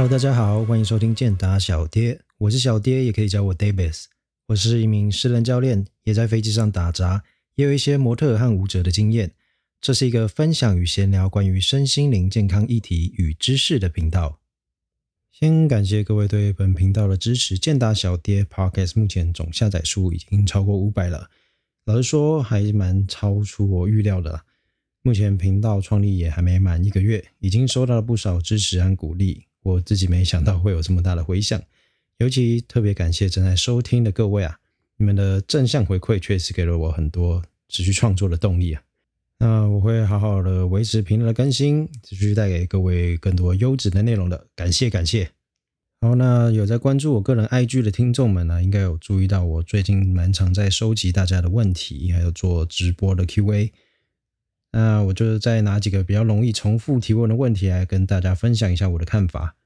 Hello，大家好，欢迎收听健达小爹，我是小爹，也可以叫我 Davis。我是一名私人教练，也在飞机上打杂，也有一些模特和舞者的经验。这是一个分享与闲聊关于身心灵健康议题与知识的频道。先感谢各位对本频道的支持。健达小爹 Podcast 目前总下载数已经超过五百了，老实说还蛮超出我预料的。目前频道创立也还没满一个月，已经收到了不少支持和鼓励。我自己没想到会有这么大的回响，尤其特别感谢正在收听的各位啊，你们的正向回馈确实给了我很多持续创作的动力啊。那我会好好的维持频率的更新，持续带给各位更多优质的内容的，感谢感谢。好，那有在关注我个人 IG 的听众们呢，应该有注意到我最近蛮常在收集大家的问题，还有做直播的 QA。那我就再拿几个比较容易重复提问的问题来跟大家分享一下我的看法。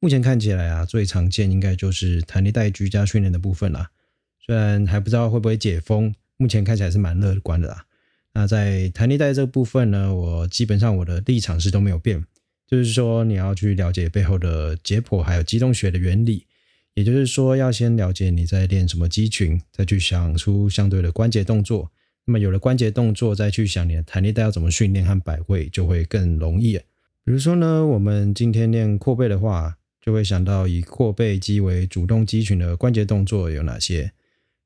目前看起来啊，最常见应该就是弹力带居家训练的部分啦。虽然还不知道会不会解封，目前看起来是蛮乐观的啦。那在弹力带这部分呢，我基本上我的立场是都没有变，就是说你要去了解背后的解剖还有机动学的原理，也就是说要先了解你在练什么肌群，再去想出相对的关节动作。那么有了关节动作，再去想你的弹力带要怎么训练和摆位，就会更容易。比如说呢，我们今天练扩背的话，就会想到以扩背肌为主动肌群的关节动作有哪些，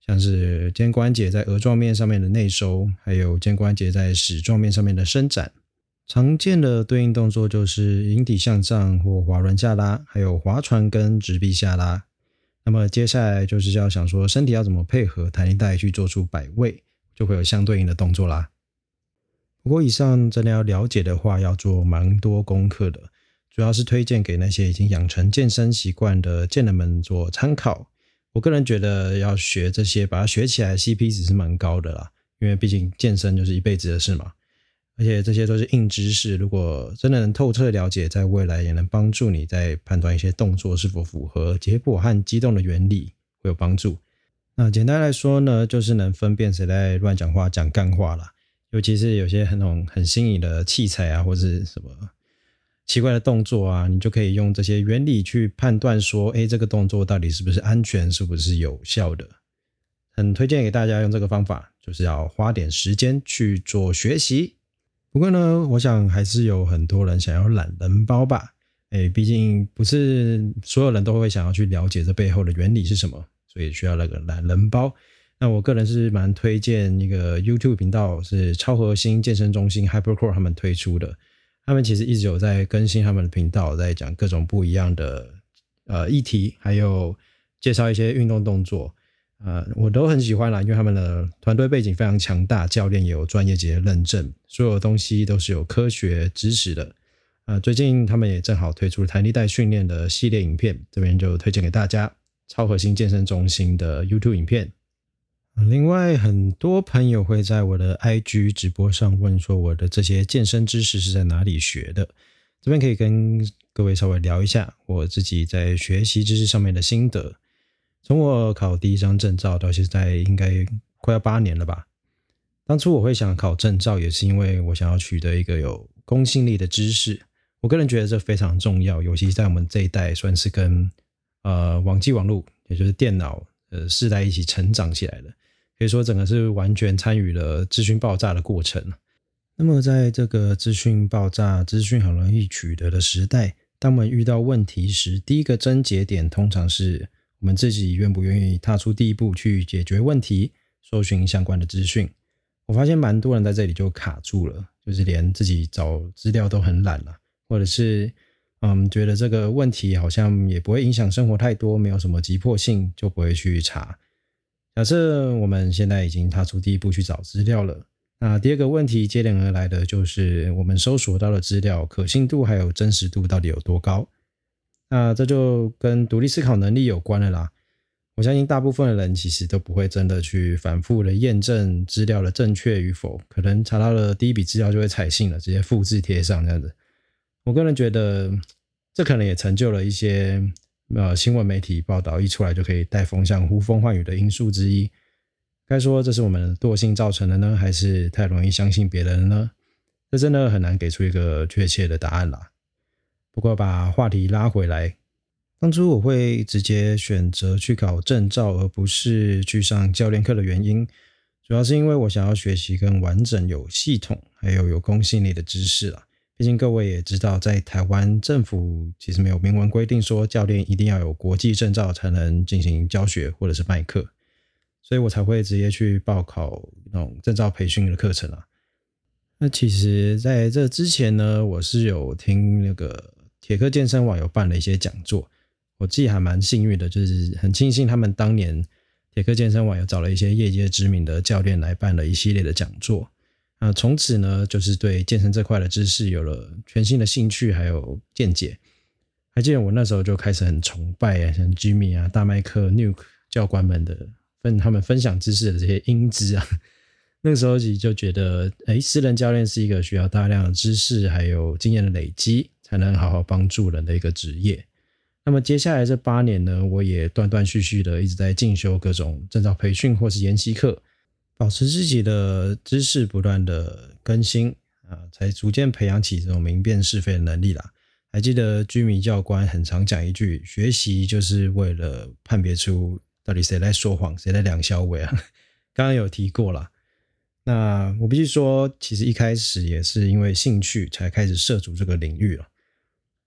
像是肩关节在额状面上面的内收，还有肩关节在矢状面上面的伸展。常见的对应动作就是引体向上或滑轮下拉，还有划船跟直臂下拉。那么接下来就是要想说身体要怎么配合弹力带去做出摆位。就会有相对应的动作啦。不过以上真的要了解的话，要做蛮多功课的，主要是推荐给那些已经养成健身习惯的健人们做参考。我个人觉得要学这些，把它学起来，CP 值是蛮高的啦。因为毕竟健身就是一辈子的事嘛，而且这些都是硬知识，如果真的能透彻了解，在未来也能帮助你在判断一些动作是否符合结果和机动的原理，会有帮助。那简单来说呢，就是能分辨谁在乱讲话、讲干话啦。尤其是有些很种很新颖的器材啊，或者什么奇怪的动作啊，你就可以用这些原理去判断说，哎，这个动作到底是不是安全，是不是有效的。很推荐给大家用这个方法，就是要花点时间去做学习。不过呢，我想还是有很多人想要懒人包吧。哎，毕竟不是所有人都会想要去了解这背后的原理是什么。所以需要那个懒人包。那我个人是蛮推荐一个 YouTube 频道，是超核心健身中心 Hypercore 他们推出的。他们其实一直有在更新他们的频道，在讲各种不一样的呃议题，还有介绍一些运动动作。呃，我都很喜欢啦，因为他们的团队背景非常强大，教练也有专业级的认证，所有东西都是有科学支持的。呃，最近他们也正好推出了弹力带训练的系列影片，这边就推荐给大家。超核心健身中心的 YouTube 影片。另外，很多朋友会在我的 IG 直播上问说，我的这些健身知识是在哪里学的？这边可以跟各位稍微聊一下我自己在学习知识上面的心得。从我考第一张证照到现在，应该快要八年了吧。当初我会想考证照，也是因为我想要取得一个有公信力的知识。我个人觉得这非常重要，尤其在我们这一代，算是跟呃，网际网络也就是电脑，呃，世代一起成长起来的，可以说整个是完全参与了资讯爆炸的过程。那么，在这个资讯爆炸、资讯很容易取得的时代，当我们遇到问题时，第一个症结点通常是我们自己愿不愿意踏出第一步去解决问题，搜寻相关的资讯。我发现蛮多人在这里就卡住了，就是连自己找资料都很懒了，或者是。嗯，觉得这个问题好像也不会影响生活太多，没有什么急迫性，就不会去查。假设我们现在已经踏出第一步去找资料了，那第二个问题接连而来的就是我们搜索到的资料可信度还有真实度到底有多高？那这就跟独立思考能力有关了啦。我相信大部分的人其实都不会真的去反复的验证资料的正确与否，可能查到了第一笔资料就会采信了，直接复制贴上这样子。我个人觉得，这可能也成就了一些呃新闻媒体报道一出来就可以带风向、呼风唤雨的因素之一。该说这是我们惰性造成的呢，还是太容易相信别人呢？这真的很难给出一个确切的答案啦。不过把话题拉回来，当初我会直接选择去考证照，而不是去上教练课的原因，主要是因为我想要学习更完整、有系统还有有公信力的知识了。毕竟各位也知道，在台湾政府其实没有明文规定说教练一定要有国际证照才能进行教学或者是卖课，所以我才会直接去报考那种证照培训的课程啊。那其实在这之前呢，我是有听那个铁克健身网有办了一些讲座，我自己还蛮幸运的，就是很庆幸他们当年铁克健身网有找了一些业界知名的教练来办了一系列的讲座。那从此呢，就是对健身这块的知识有了全新的兴趣，还有见解。还记得我那时候就开始很崇拜啊，像 Jimmy 啊、大麦克、Nuke 教官们的分，他们分享知识的这些英姿啊。那个时候起就觉得，哎，私人教练是一个需要大量知识还有经验的累积，才能好好帮助人的一个职业。那么接下来这八年呢，我也断断续续的一直在进修各种证照培训或是研习课。保持自己的知识不断的更新啊，才逐渐培养起这种明辨是非的能力啦。还记得居民教官很常讲一句：“学习就是为了判别出到底谁在说谎，谁在两小尾啊。”刚刚有提过了。那我必须说，其实一开始也是因为兴趣才开始涉足这个领域了。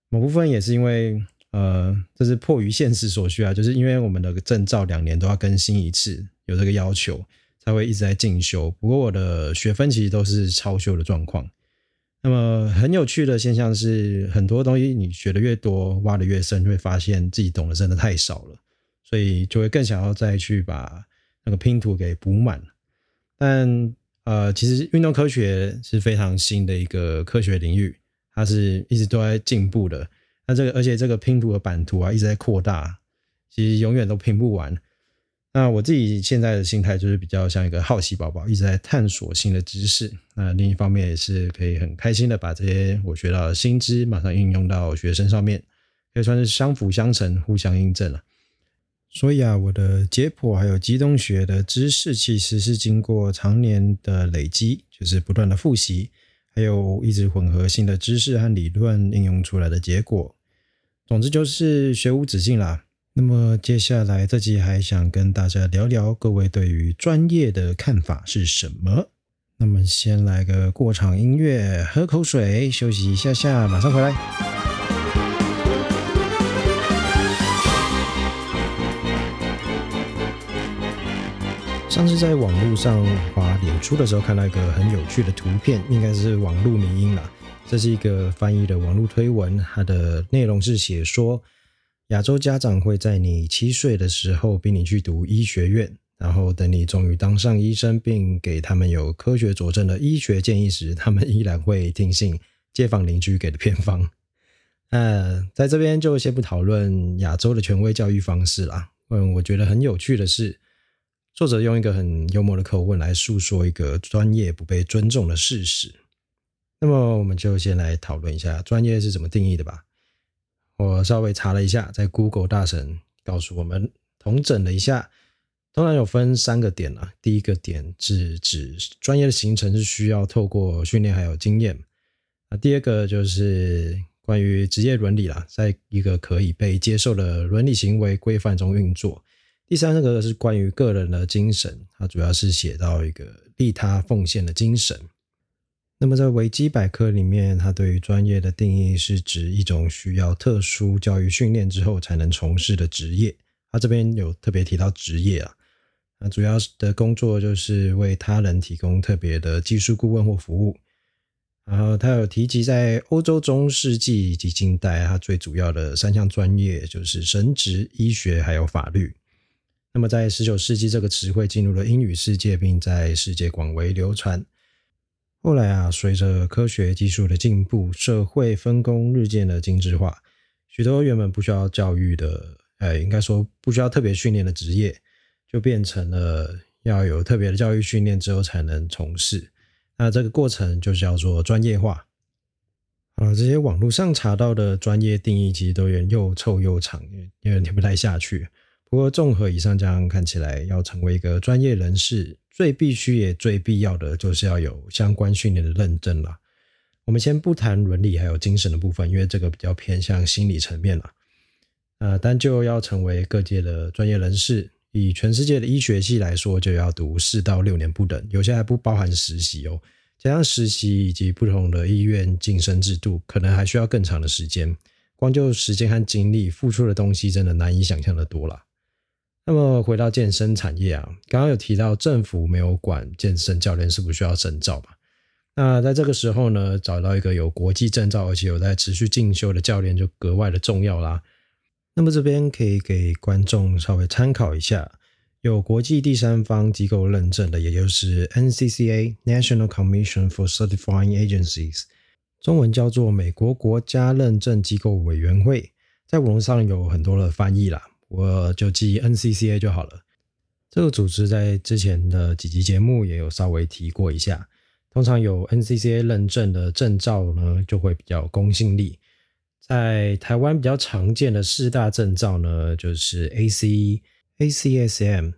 某部分也是因为，呃，这是迫于现实所需啊，就是因为我们的证照两年都要更新一次，有这个要求。他会一直在进修，不过我的学分其实都是超修的状况。那么很有趣的现象是，很多东西你学的越多，挖的越深，会发现自己懂得真的太少了，所以就会更想要再去把那个拼图给补满。但呃，其实运动科学是非常新的一个科学领域，它是一直都在进步的。那这个而且这个拼图的版图啊一直在扩大，其实永远都拼不完。那我自己现在的心态就是比较像一个好奇宝宝，一直在探索新的知识。那另一方面也是可以很开心的把这些我学到的新知马上应用到学生上面，可以算是相辅相成、互相印证了。所以啊，我的解剖还有机动学的知识，其实是经过常年的累积，就是不断的复习，还有一直混合新的知识和理论应用出来的结果。总之就是学无止境啦。那么接下来这集还想跟大家聊聊各位对于专业的看法是什么？那么先来个过场音乐，喝口水，休息一下下，马上回来。上次在网络上滑脸书的时候，看到一个很有趣的图片，应该是网络迷音啦。这是一个翻译的网络推文，它的内容是写说。亚洲家长会在你七岁的时候逼你去读医学院，然后等你终于当上医生，并给他们有科学佐证的医学建议时，他们依然会听信街坊邻居给的偏方。呃，在这边就先不讨论亚洲的权威教育方式啦。嗯，我觉得很有趣的是，作者用一个很幽默的口吻来诉说一个专业不被尊重的事实。那么，我们就先来讨论一下专业是怎么定义的吧。我稍微查了一下，在 Google 大神告诉我们，统整了一下，通常有分三个点啊。第一个点是指专业的形成是需要透过训练还有经验。那第二个就是关于职业伦理啦，在一个可以被接受的伦理行为规范中运作。第三个是关于个人的精神，它主要是写到一个利他奉献的精神。那么在维基百科里面，它对于专业的定义是指一种需要特殊教育训练之后才能从事的职业。它这边有特别提到职业啊，那主要的工作就是为他人提供特别的技术顾问或服务。然后他有提及在欧洲中世纪以及近代，它最主要的三项专业就是神职、医学还有法律。那么在十九世纪，这个词汇进入了英语世界，并在世界广为流传。后来啊，随着科学技术的进步，社会分工日渐的精致化，许多原本不需要教育的，哎，应该说不需要特别训练的职业，就变成了要有特别的教育训练之后才能从事。那这个过程就叫做专业化。啊，这些网络上查到的专业定义，其实都有点又臭又长，有点听不太下去。不过综合以上这样看起来，要成为一个专业人士。最必须也最必要的就是要有相关训练的认证了。我们先不谈伦理还有精神的部分，因为这个比较偏向心理层面了。呃，但就要成为各界的专业人士，以全世界的医学系来说，就要读四到六年不等，有些还不包含实习哦。加上实习以及不同的医院晋升制度，可能还需要更长的时间。光就时间和精力付出的东西，真的难以想象的多了。那么回到健身产业啊，刚刚有提到政府没有管健身教练是不需要证照嘛？那在这个时候呢，找到一个有国际证照而且有在持续进修的教练就格外的重要啦。那么这边可以给观众稍微参考一下，有国际第三方机构认证的，也就是 NCCA National Commission for Certifying Agencies，中文叫做美国国家认证机构委员会，在网络上有很多的翻译啦，我就记 NCCA 就好了。这个组织在之前的几集节目也有稍微提过一下。通常有 NCCA 认证的证照呢，就会比较公信力。在台湾比较常见的四大证照呢，就是 AC、ACSM、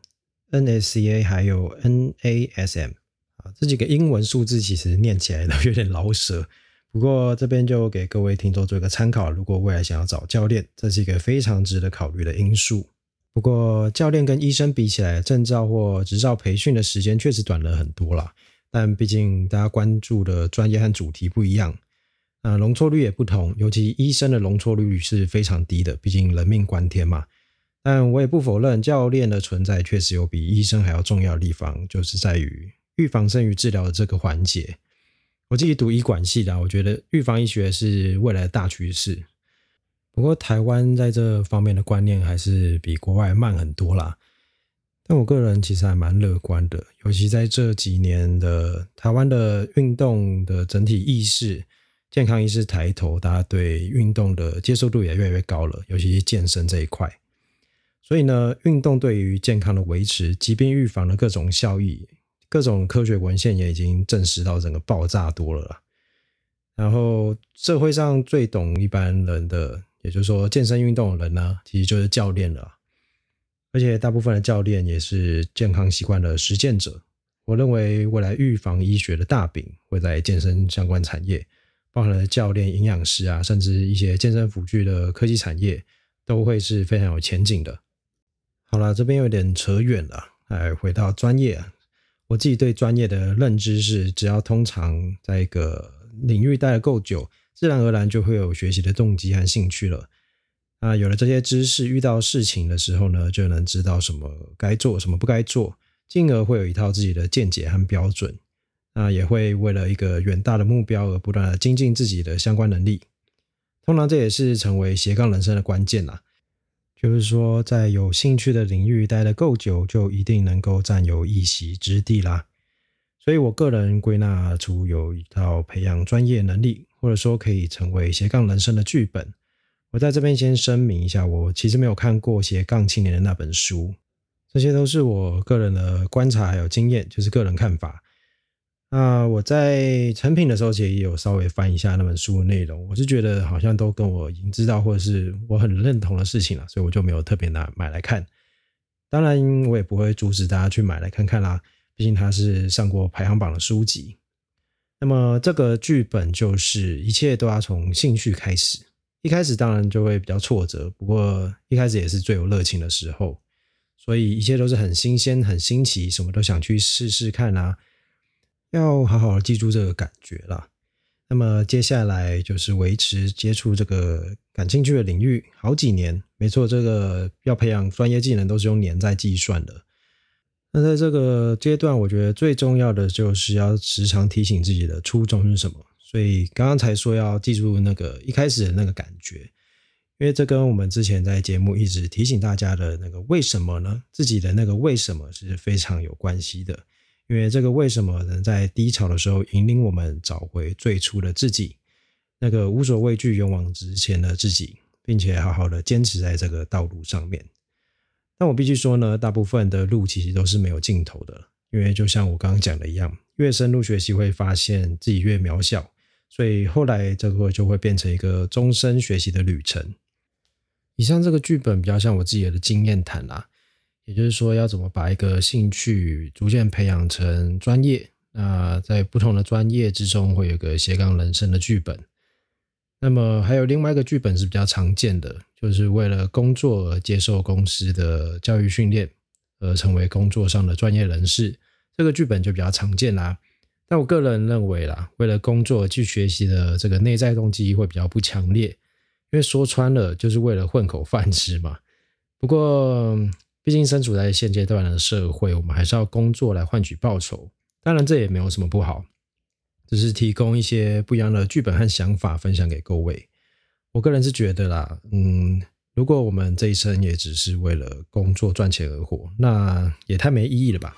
NSCA，还有 NASM 啊，这几个英文数字其实念起来都有点老舍。不过这边就给各位听众做一个参考，如果未来想要找教练，这是一个非常值得考虑的因素。不过教练跟医生比起来，证照或执照培训的时间确实短了很多啦。但毕竟大家关注的专业和主题不一样，啊，容错率也不同。尤其医生的容错率是非常低的，毕竟人命关天嘛。但我也不否认，教练的存在确实有比医生还要重要的地方，就是在于预防胜于治疗的这个环节。我自己读医管系的，我觉得预防医学是未来的大趋势。不过台湾在这方面的观念还是比国外慢很多啦。但我个人其实还蛮乐观的，尤其在这几年的台湾的运动的整体意识、健康意识抬头，大家对运动的接受度也越来越高了，尤其是健身这一块。所以呢，运动对于健康的维持、疾病预防的各种效益，各种科学文献也已经证实到整个爆炸多了。然后社会上最懂一般人的，也就是说健身运动的人呢，其实就是教练了。而且大部分的教练也是健康习惯的实践者。我认为未来预防医学的大饼会在健身相关产业，包含了教练、营养师啊，甚至一些健身辅具的科技产业，都会是非常有前景的。好了，这边有点扯远了，来回到专业啊。我自己对专业的认知是，只要通常在一个领域待得够久，自然而然就会有学习的动机和兴趣了。啊，有了这些知识，遇到事情的时候呢，就能知道什么该做，什么不该做，进而会有一套自己的见解和标准。那也会为了一个远大的目标而不断的精进自己的相关能力。通常这也是成为斜杠人生的关键啦。就是说，在有兴趣的领域待得够久，就一定能够占有一席之地啦。所以我个人归纳出有一套培养专业能力，或者说可以成为斜杠人生的剧本。我在这边先声明一下，我其实没有看过《斜杠青年》的那本书，这些都是我个人的观察还有经验，就是个人看法。那我在成品的时候，其实也有稍微翻一下那本书的内容，我是觉得好像都跟我已经知道或者是我很认同的事情了，所以我就没有特别拿买来看。当然，我也不会阻止大家去买来看看啦，毕竟它是上过排行榜的书籍。那么这个剧本就是一切都要从兴趣开始。一开始当然就会比较挫折，不过一开始也是最有热情的时候，所以一切都是很新鲜、很新奇，什么都想去试试看啊！要好好记住这个感觉啦。那么接下来就是维持接触这个感兴趣的领域好几年，没错，这个要培养专业技能都是用年在计算的。那在这个阶段，我觉得最重要的就是要时常提醒自己的初衷是什么。所以刚刚才说要记住那个一开始的那个感觉，因为这跟我们之前在节目一直提醒大家的那个为什么呢？自己的那个为什么是非常有关系的。因为这个为什么能在低潮的时候引领我们找回最初的自己，那个无所畏惧、勇往直前的自己，并且好好的坚持在这个道路上面。但我必须说呢，大部分的路其实都是没有尽头的，因为就像我刚刚讲的一样，越深入学习会发现自己越渺小。所以后来这个就会变成一个终身学习的旅程。以上这个剧本比较像我自己的经验谈啦，也就是说要怎么把一个兴趣逐渐培养成专业。那在不同的专业之中，会有个斜杠人生的剧本。那么还有另外一个剧本是比较常见的，就是为了工作而接受公司的教育训练，而成为工作上的专业人士。这个剧本就比较常见啦。但我个人认为啦，为了工作去学习的这个内在动机会比较不强烈，因为说穿了就是为了混口饭吃嘛。不过，毕竟身处在现阶段的社会，我们还是要工作来换取报酬。当然，这也没有什么不好。只是提供一些不一样的剧本和想法分享给各位。我个人是觉得啦，嗯，如果我们这一生也只是为了工作赚钱而活，那也太没意义了吧。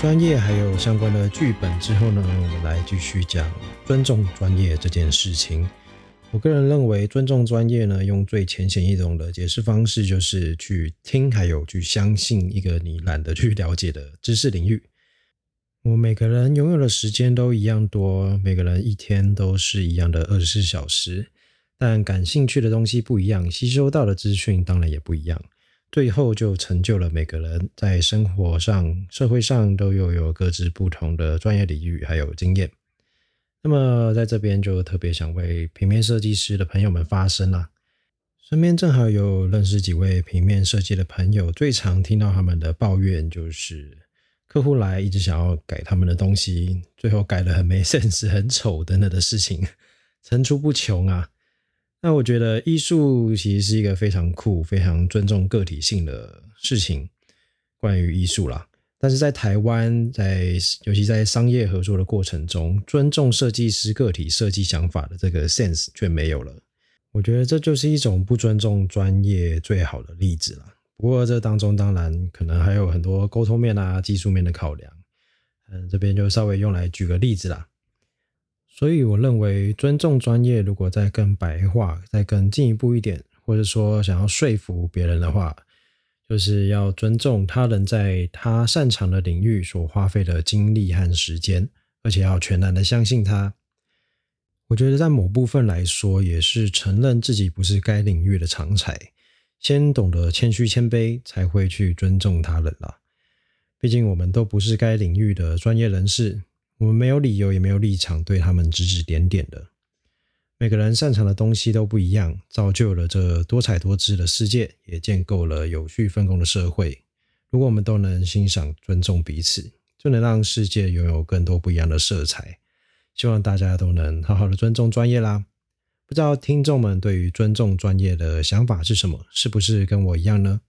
专业还有相关的剧本之后呢，我们来继续讲尊重专业这件事情。我个人认为，尊重专业呢，用最浅显易懂的解释方式，就是去听，还有去相信一个你懒得去了解的知识领域。我每个人拥有的时间都一样多，每个人一天都是一样的二十四小时，但感兴趣的东西不一样，吸收到的资讯当然也不一样。最后就成就了每个人在生活上、社会上都拥有各自不同的专业领域还有经验。那么在这边就特别想为平面设计师的朋友们发声啦。身边正好有认识几位平面设计的朋友，最常听到他们的抱怨就是客户来一直想要改他们的东西，最后改的很没 sense、很丑等等的事情层出不穷啊。那我觉得艺术其实是一个非常酷、非常尊重个体性的事情，关于艺术啦。但是在台湾，在尤其在商业合作的过程中，尊重设计师个体设计想法的这个 sense 却没有了。我觉得这就是一种不尊重专业最好的例子了。不过这当中当然可能还有很多沟通面啊、技术面的考量。嗯，这边就稍微用来举个例子啦。所以我认为，尊重专业，如果再更白话、再更进一步一点，或者说想要说服别人的话。就是要尊重他人在他擅长的领域所花费的精力和时间，而且要全然的相信他。我觉得在某部分来说，也是承认自己不是该领域的常才，先懂得谦虚谦卑，才会去尊重他人啦。毕竟我们都不是该领域的专业人士，我们没有理由也没有立场对他们指指点点的。每个人擅长的东西都不一样，造就了这多彩多姿的世界，也建构了有序分工的社会。如果我们都能欣赏、尊重彼此，就能让世界拥有更多不一样的色彩。希望大家都能好好的尊重专业啦。不知道听众们对于尊重专业的想法是什么？是不是跟我一样呢？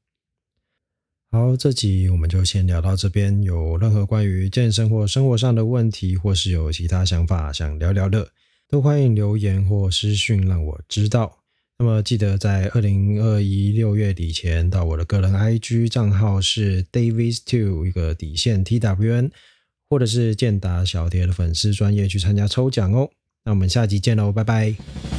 好，这集我们就先聊到这边。有任何关于健身或生活上的问题，或是有其他想法想聊聊的。都欢迎留言或私讯让我知道。那么记得在二零二一六月底前到我的个人 IG 账号是 Davis Two 一个底线 TWN，或者是健达小蝶的粉丝专业去参加抽奖哦。那我们下集见喽，拜拜。